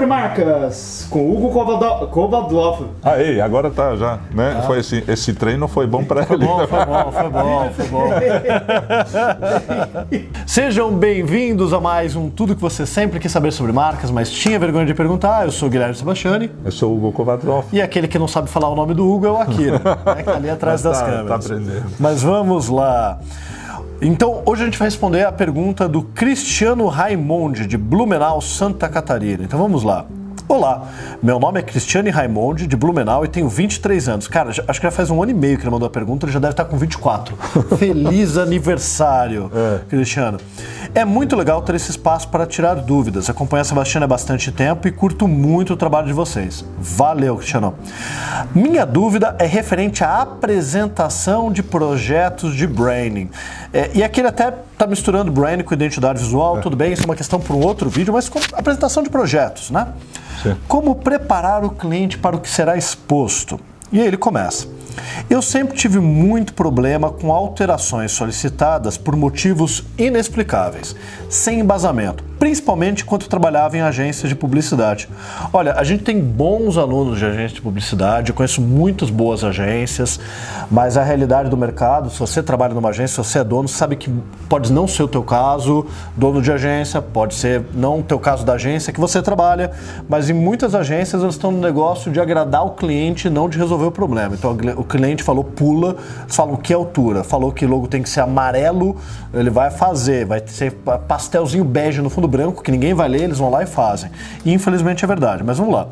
sobre marcas com Hugo Kovadlov. Aí, agora tá já, né? Ah. Foi esse, esse treino foi bom para ele. Bom, foi bom, foi bom, foi bom. Sejam bem-vindos a mais um Tudo que você sempre quis saber sobre marcas, mas tinha vergonha de perguntar. Eu sou o Guilherme Sebastiani. Eu sou o Hugo Kovadlov. E aquele que não sabe falar o nome do Hugo é o Akira, né? Que tá ali atrás das tá, câmeras. Tá aprendendo. Mas vamos lá. Então, hoje a gente vai responder a pergunta do Cristiano Raimondi, de Blumenau, Santa Catarina. Então vamos lá. Olá, meu nome é Cristiane Raimondi, de Blumenau, e tenho 23 anos. Cara, acho que já faz um ano e meio que ele mandou a pergunta, ele já deve estar com 24. Feliz aniversário, é. Cristiano. É muito legal ter esse espaço para tirar dúvidas. Acompanho a Sebastiana há bastante tempo e curto muito o trabalho de vocês. Valeu, Cristiano. Minha dúvida é referente à apresentação de projetos de branding. É, e aqui ele até está misturando branding com identidade visual, é. tudo bem, isso é uma questão para um outro vídeo, mas com apresentação de projetos, né? Sim. Como preparar o cliente para o que será exposto? E aí ele começa. Eu sempre tive muito problema com alterações solicitadas por motivos inexplicáveis, sem embasamento principalmente enquanto trabalhava em agências de publicidade. Olha, a gente tem bons alunos de agência de publicidade, eu conheço muitas boas agências, mas a realidade do mercado, se você trabalha numa agência, se você é dono, sabe que pode não ser o teu caso, dono de agência, pode ser não o teu caso da agência que você trabalha, mas em muitas agências eles estão no negócio de agradar o cliente, não de resolver o problema. Então o cliente falou pula, falam que altura, falou que logo tem que ser amarelo, ele vai fazer, vai ser pastelzinho bege no fundo branco que ninguém vai ler, eles vão lá e fazem. E infelizmente é verdade, mas vamos lá.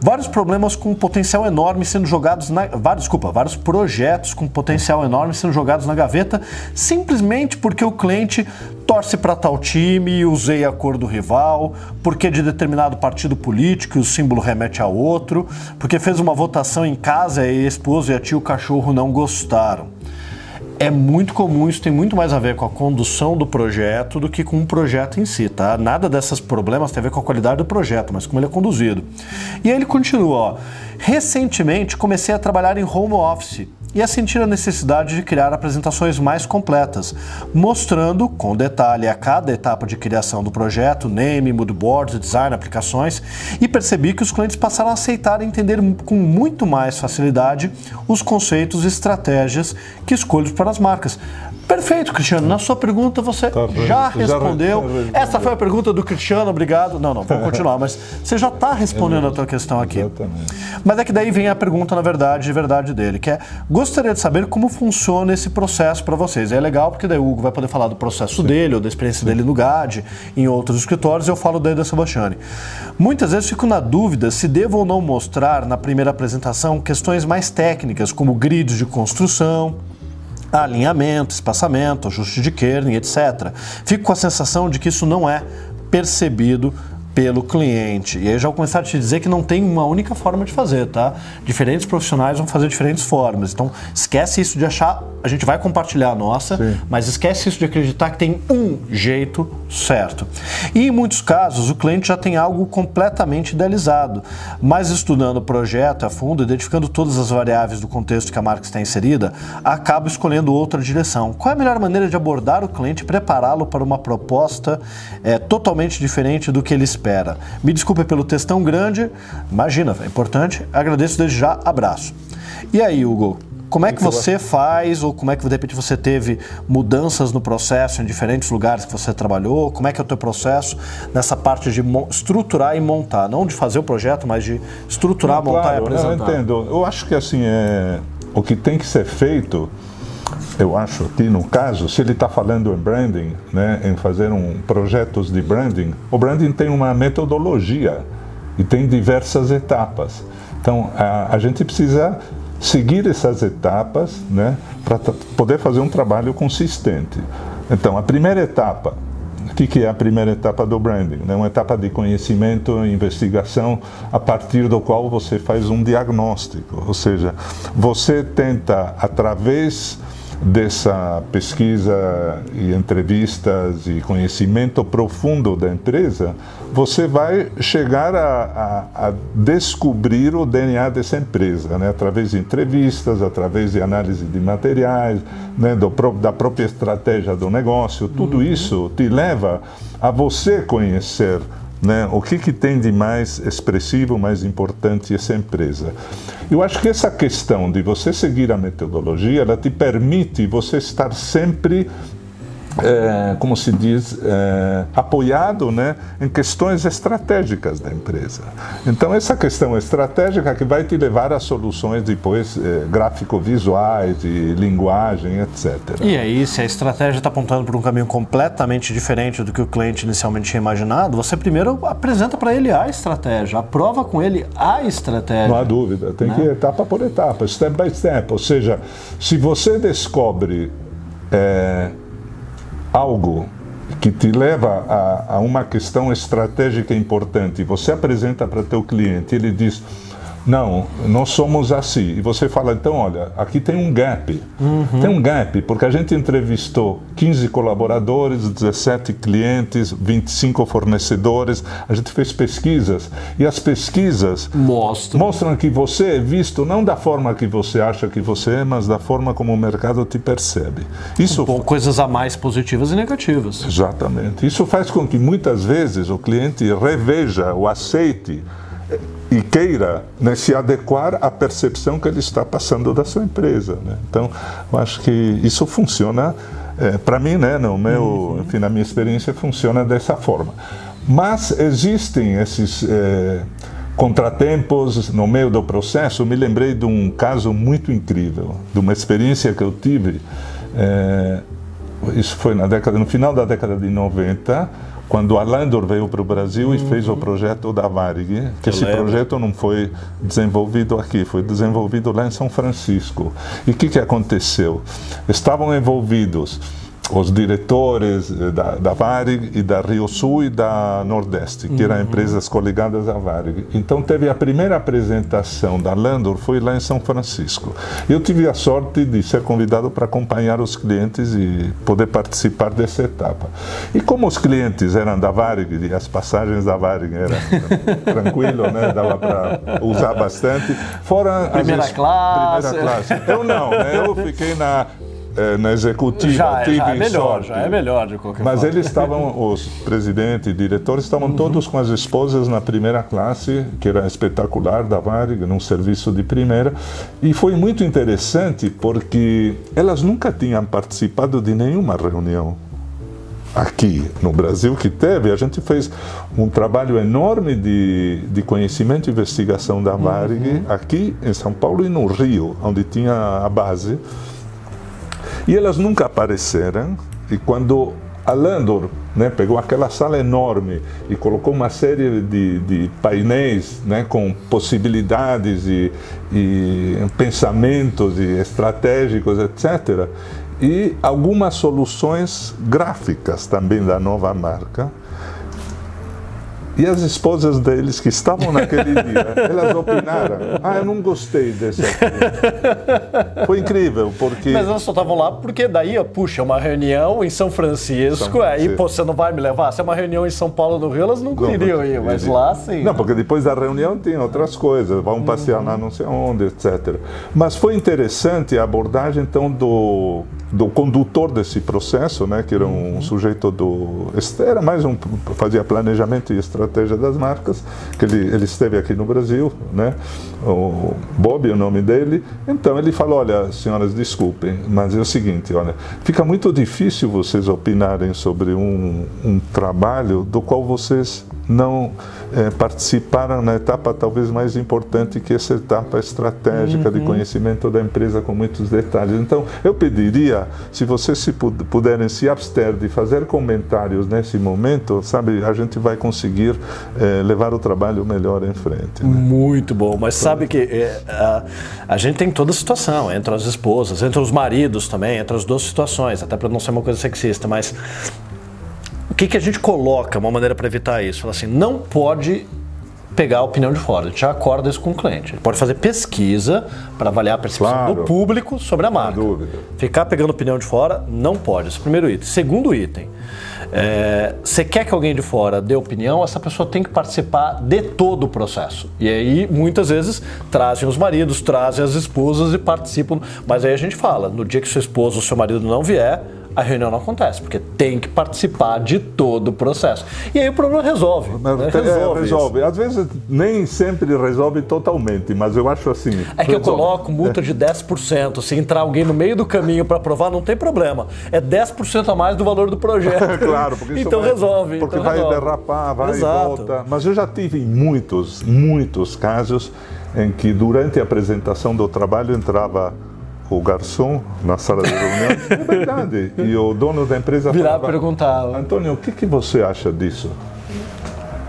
Vários problemas com potencial enorme sendo jogados na. Vários, desculpa, vários projetos com potencial enorme sendo jogados na gaveta simplesmente porque o cliente torce para tal time usei a cor do rival, porque de determinado partido político o símbolo remete a outro, porque fez uma votação em casa e a esposa e a tia o cachorro não gostaram é muito comum, isso tem muito mais a ver com a condução do projeto do que com o projeto em si, tá? Nada desses problemas tem a ver com a qualidade do projeto, mas como ele é conduzido. E aí ele continua, ó. Recentemente comecei a trabalhar em home office e a sentir a necessidade de criar apresentações mais completas, mostrando com detalhe a cada etapa de criação do projeto, name, moodboards, design, aplicações, e percebi que os clientes passaram a aceitar e entender com muito mais facilidade os conceitos e estratégias que escolho para as marcas. Perfeito, Cristiano. Na sua pergunta você tá já respondeu. Já Essa foi a pergunta do Cristiano, obrigado. Não, não, vamos continuar, mas você já está respondendo a tua questão aqui. Exatamente. Mas é que daí vem a pergunta, na verdade, de verdade dele, que é: gostaria de saber como funciona esse processo para vocês. É legal porque daí o Hugo vai poder falar do processo Sim. dele ou da experiência Sim. dele no GAD, em outros escritórios, e eu falo daí da Sebastiane. Muitas vezes fico na dúvida se devo ou não mostrar na primeira apresentação questões mais técnicas, como grids de construção, alinhamento, espaçamento, ajuste de kerning, etc. Fico com a sensação de que isso não é percebido pelo cliente. E aí já vou começar a te dizer que não tem uma única forma de fazer, tá? Diferentes profissionais vão fazer diferentes formas. Então, esquece isso de achar, a gente vai compartilhar a nossa, Sim. mas esquece isso de acreditar que tem um jeito certo. E em muitos casos, o cliente já tem algo completamente idealizado, mas estudando o projeto a fundo, identificando todas as variáveis do contexto que a marca está inserida, acaba escolhendo outra direção. Qual é a melhor maneira de abordar o cliente e prepará-lo para uma proposta é, totalmente diferente do que ele espera? Espera. Me desculpe pelo textão grande, imagina, é importante. Agradeço desde já, abraço. E aí, Hugo? Como é que você faz, ou como é que de repente você teve mudanças no processo em diferentes lugares que você trabalhou? Como é que é o teu processo nessa parte de estruturar e montar? Não de fazer o projeto, mas de estruturar, Não, montar claro, e apresentar. Eu entendo. Eu acho que assim, é, o que tem que ser feito eu acho que no caso, se ele está falando em branding, né, em fazer um projetos de branding, o branding tem uma metodologia e tem diversas etapas. Então a, a gente precisa seguir essas etapas, né, para poder fazer um trabalho consistente. Então a primeira etapa o que é a primeira etapa do branding? É uma etapa de conhecimento investigação a partir do qual você faz um diagnóstico, ou seja, você tenta, através dessa pesquisa e entrevistas e conhecimento profundo da empresa, você vai chegar a, a, a descobrir o DNA dessa empresa, né? através de entrevistas, através de análise de materiais, né? Do, da própria estratégia do negócio. Tudo uhum. isso te leva a você conhecer né? O que, que tem de mais expressivo, mais importante essa empresa? Eu acho que essa questão de você seguir a metodologia, ela te permite você estar sempre é, como se diz, é, apoiado né, em questões estratégicas da empresa. Então, essa questão estratégica que vai te levar a soluções depois é, gráfico-visuais, de linguagem, etc. E aí, se a estratégia está apontando por um caminho completamente diferente do que o cliente inicialmente tinha imaginado, você primeiro apresenta para ele a estratégia, aprova com ele a estratégia. Não há dúvida, tem né? que ir etapa por etapa, step by step. Ou seja, se você descobre é, algo que te leva a, a, uma questão estratégica importante, você apresenta para teu cliente, ele diz não, nós somos assim. E você fala, então, olha, aqui tem um gap. Uhum. Tem um gap, porque a gente entrevistou 15 colaboradores, 17 clientes, 25 fornecedores, a gente fez pesquisas. E as pesquisas Mostra. mostram que você é visto não da forma que você acha que você é, mas da forma como o mercado te percebe. Isso um coisas a mais positivas e negativas. Exatamente. Isso faz com que muitas vezes o cliente reveja ou aceite e queira né, se adequar à percepção que ele está passando da sua empresa. Né? Então, eu acho que isso funciona, é, para mim, né, no meu, uhum. enfim, na minha experiência, funciona dessa forma. Mas existem esses é, contratempos no meio do processo. Eu me lembrei de um caso muito incrível, de uma experiência que eu tive. É, isso foi na década, no final da década de 90 quando a Landor veio para o Brasil uhum. e fez o projeto da Varig, que Eu esse lembro. projeto não foi desenvolvido aqui, foi desenvolvido lá em São Francisco. E o que, que aconteceu? Estavam envolvidos os diretores eh, da, da Varig e da Rio Sul e da Nordeste, que eram uhum. empresas coligadas à Varig. Então teve a primeira apresentação da Landor, foi lá em São Francisco. Eu tive a sorte de ser convidado para acompanhar os clientes e poder participar dessa etapa. E como os clientes eram da Varig e as passagens da Varig eram tranquilo, né, dava para usar bastante, fora primeira classe. Primeira classe. Eu não, né, eu fiquei na é, na executiva já, tive já é melhor, sorte. já é melhor de qualquer Mas forma. eles estavam, os presidentes e diretores estavam uhum. todos com as esposas na primeira classe, que era espetacular da Varig, num serviço de primeira, e foi muito interessante porque elas nunca tinham participado de nenhuma reunião aqui no Brasil que teve, a gente fez um trabalho enorme de, de conhecimento e investigação da Varig uhum. aqui em São Paulo e no Rio, onde tinha a base. E elas nunca apareceram. E quando a Landor né, pegou aquela sala enorme e colocou uma série de, de painéis né, com possibilidades e, e pensamentos e estratégicos, etc. E algumas soluções gráficas também da nova marca e as esposas deles que estavam naquele dia, elas opinaram: Ah, eu não gostei desse aqui. Foi incrível, porque. Mas elas só estavam lá porque daí, puxa, é uma reunião em São Francisco, São Francisco. aí pô, você não vai me levar? Se é uma reunião em São Paulo, no Rio, elas não, não queriam ir, mas lá sim. Não, porque depois da reunião tem outras coisas, vão passear uhum. lá não sei onde, etc. Mas foi interessante a abordagem, então, do, do condutor desse processo, né, que era um uhum. sujeito do. Era mais um. fazia planejamento e estratégia das marcas, que ele, ele esteve aqui no Brasil, né? o Bob é o nome dele. Então ele falou: Olha, senhoras, desculpem, mas é o seguinte: olha, fica muito difícil vocês opinarem sobre um, um trabalho do qual vocês não é, participaram na etapa talvez mais importante que essa etapa estratégica uhum. de conhecimento da empresa com muitos detalhes. Então, eu pediria, se vocês se puderem se abster de fazer comentários nesse momento, sabe, a gente vai conseguir é, levar o trabalho melhor em frente. Né? Muito bom, mas sabe que é, a, a, gente tem toda a situação, entre as esposas, entre os maridos também, entre as duas situações, até para não ser uma coisa sexista, mas que, que a gente coloca, uma maneira para evitar isso? Fala assim, não pode pegar a opinião de fora. A gente já acorda isso com o cliente. Ele pode fazer pesquisa para avaliar a percepção claro. do público sobre a marca. dúvida. Ficar pegando opinião de fora, não pode. Esse é o primeiro item. Segundo item, é, você quer que alguém de fora dê opinião, essa pessoa tem que participar de todo o processo. E aí, muitas vezes, trazem os maridos, trazem as esposas e participam. Mas aí a gente fala, no dia que sua esposa ou seu marido não vier, a reunião não acontece, porque tem que participar de todo o processo. E aí o problema resolve. Né? é, Resolve. resolve. isso. Às vezes nem sempre resolve totalmente, mas eu acho assim. É que eu resolve. coloco multa de 10%. Se entrar alguém no meio do caminho para aprovar, não tem problema. É 10% a mais do valor do projeto. Claro, porque isso então vai, resolve. Porque então vai resolve. derrapar, vai Exato. e volta. Mas eu já tive muitos, muitos casos em que durante a apresentação do trabalho entrava o garçom na sala de reunião, é verdade, e o dono da empresa Virar falava, perguntava. Antônio, o que, que você acha disso?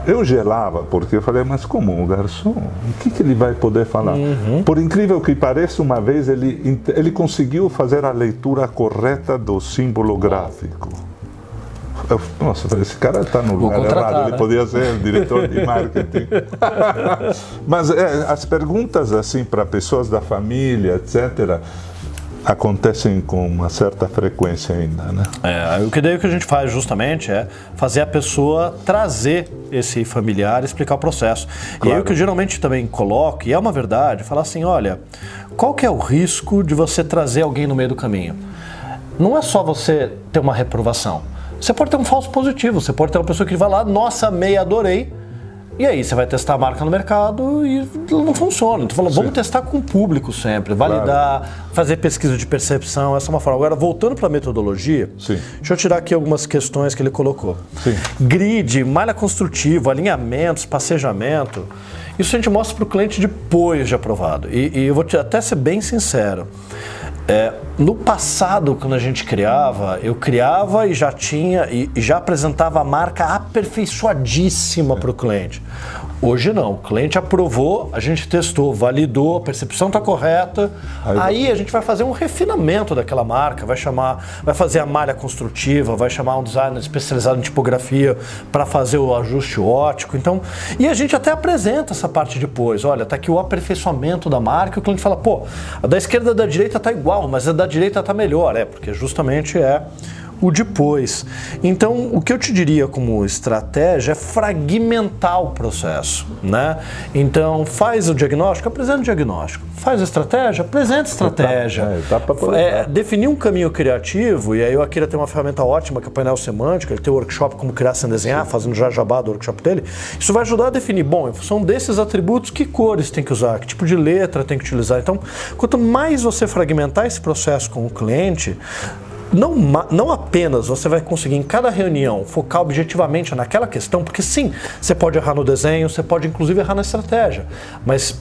Eu gelava, porque eu falei, mas como o garçom? O que, que ele vai poder falar? Por incrível que pareça, uma vez ele, ele conseguiu fazer a leitura correta do símbolo gráfico. Eu, nossa, esse cara está no lugar errado, ele né? podia ser diretor de marketing. mas é, as perguntas assim para pessoas da família, etc., acontecem com uma certa frequência ainda, né? É, o que daí o que a gente faz justamente é fazer a pessoa trazer esse familiar e explicar o processo. E aí Claro. o que eu geralmente também coloco, e é uma verdade, falar assim, olha, qual que é o risco de você trazer alguém no meio do caminho? Não é só você ter uma reprovação. Você pode ter um falso positivo, você pode ter uma pessoa que vai lá, nossa, amei, adorei, e aí você vai testar a marca no mercado e não funciona. Então falando, vamos testar com o público sempre, validar, fazer pesquisa de percepção, essa é uma forma. Agora, voltando para a metodologia, Sim. deixa eu tirar aqui algumas questões que ele colocou. Sim. Grid, malha construtiva, alinhamentos, passejamento, isso a gente mostra para o cliente depois de aprovado. E, e eu vou te, até ser bem sincero. É, no passado, quando a gente criava, eu criava e já tinha e, já apresentava a marca aperfeiçoadíssima para o cliente. Hoje não, o cliente aprovou, a gente testou, validou, a percepção está correta. Aí- Aí a gente vai fazer um refinamento daquela marca, vai chamar, vai fazer a malha construtiva, vai chamar um designer especializado em tipografia para fazer o ajuste ótico. Então, e a gente até apresenta essa parte depois. Olha, tá aqui o aperfeiçoamento da marca. O cliente fala, pô, a da esquerda e da direita tá igual, mas a da direita tá melhor, é porque justamente é o depois. Então, o que eu te diria como estratégia é fragmentar o processo, né? Então, faz o diagnóstico, apresenta o diagnóstico. Faz a estratégia, apresenta a estratégia. é, etapa É, definir um caminho criativo, e aí o Akira tem uma ferramenta ótima que é o painel semântico, ele tem o workshop como criar sem desenhar, fazendo já jabá do workshop dele. Isso vai ajudar a definir, bom, em função desses atributos, que cores tem que usar, que tipo de letra tem que utilizar. Então, quanto mais você fragmentar esse processo com o cliente, não, não apenas você vai conseguir em cada reunião focar objetivamente naquela questão, porque sim, você pode errar no desenho, você pode inclusive errar na estratégia, mas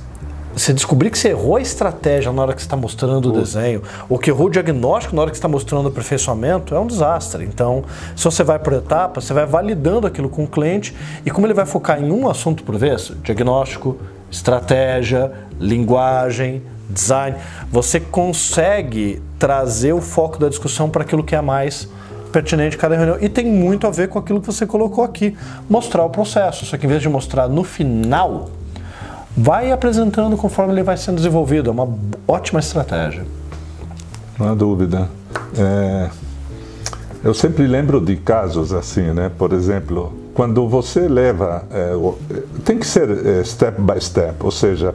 você descobrir que você errou a estratégia na hora que você está mostrando o desenho, ou que errou o diagnóstico na hora que você está mostrando o aperfeiçoamento, é um desastre. Então, se você vai por etapas, você vai validando aquilo com o cliente, e como ele vai focar em um assunto por vez, diagnóstico, estratégia, linguagem, design, você consegue trazer o foco da discussão para aquilo que é mais pertinente em cada reunião. E tem muito a ver com aquilo que você colocou aqui, mostrar o processo. Só que em vez de mostrar no final, vai apresentando conforme ele vai sendo desenvolvido. É uma ótima estratégia. Não há dúvida. É, eu sempre lembro de casos assim, né? Por exemplo, quando você leva. é, tem que ser é, step by step, ou seja,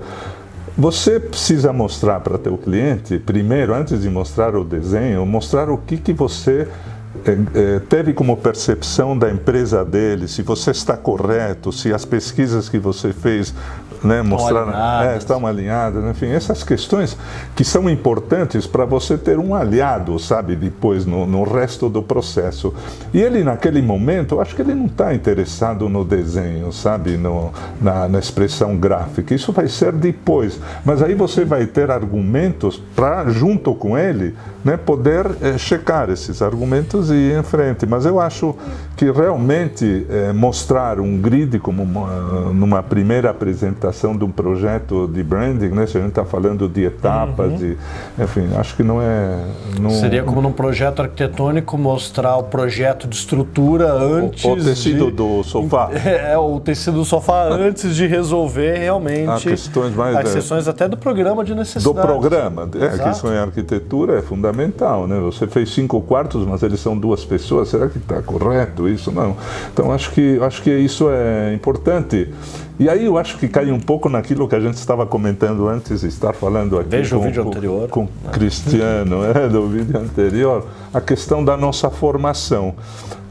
você precisa mostrar para teu cliente, primeiro, antes de mostrar o desenho, mostrar o que, que você é, é, teve como percepção da empresa dele, se você está correto, se as pesquisas que você fez né, mostraram, alinhadas. é, estão alinhadas, enfim, essas questões que são importantes para você ter um aliado, sabe, depois no, no resto do processo. E ele, naquele momento, eu acho que ele não está interessado no desenho, sabe, no, na, na expressão gráfica. Isso vai ser depois. Mas aí você vai ter argumentos para, junto com ele, né, poder eh, checar esses argumentos e ir em frente. Mas eu acho que realmente eh, mostrar um grid como uma, numa primeira apresentação de um projeto de branding, né, se a gente está falando de etapas, de, enfim, acho que não é. Não, Seria como num projeto arquitetônico mostrar o projeto de estrutura antes o tecido de... do sofá. É, o tecido do sofá antes de resolver realmente As questões mais, as é, questões até do programa de do necessidade. programa. É, Exato. isso em arquitetura é fundamental, né? Você fez cinco quartos, mas eles são duas pessoas. Será que está correto isso? Não. Então acho que acho que isso é importante. E aí eu acho que cai um pouco naquilo que a gente estava comentando antes estar falando aqui Veja com, o vídeo com, anterior. com Cristiano, é, do vídeo anterior, a questão da nossa formação.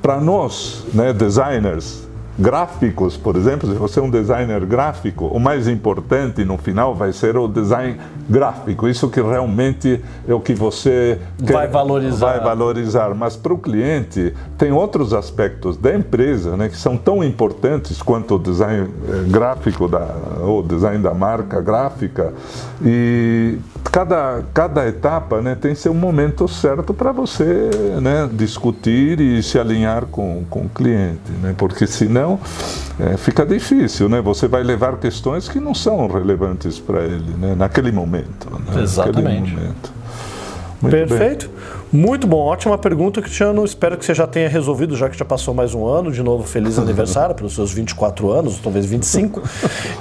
Para nós, né, designers, gráficos, por exemplo, se você é um designer gráfico, o mais importante no final vai ser o design gráfico. Isso que realmente é o que você Vai valorizar. Vai valorizar. Mas para o cliente tem outros aspectos da empresa, né, que são tão importantes quanto o design eh, gráfico da, ou design da marca gráfica. E cada, cada etapa né, tem seu momento certo para você né, discutir e se alinhar com, com o cliente, né, porque senão é, fica difícil, né? Você vai levar questões que não são relevantes para ele, né? Naquele momento. Né? Exatamente. Naquele momento. Muito bem. Muito bom, ótima pergunta, Cristiano. Espero que você já tenha resolvido, já que já passou mais um ano. De novo, feliz aniversário pelos seus 24 anos, talvez 25.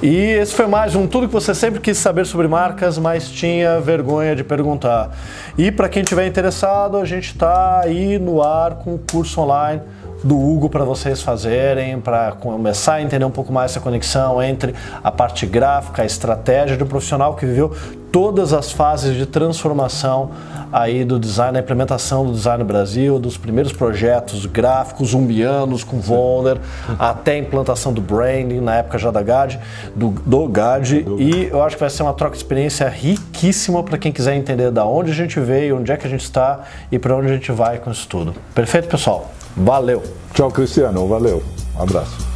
E esse foi mais um Tudo que você sempre quis saber sobre marcas, mas tinha vergonha de perguntar. E para quem tiver interessado, a gente está aí no ar com o curso online do Hugo para vocês fazerem, para começar a entender um pouco mais essa conexão entre a parte gráfica, a estratégia de um profissional que viveu todas as fases de transformação aí do design, a implementação do design no Brasil, dos primeiros projetos gráficos zumbianos com Volner, até a implantação do branding na época já da GAD, do, do GAD, e eu acho que vai ser uma troca de experiência riquíssima para quem quiser entender da onde a gente veio, onde é que a gente está e para onde a gente vai com isso tudo. Perfeito, pessoal? Valeu! Tchau, Cristiano. Valeu. Um abraço.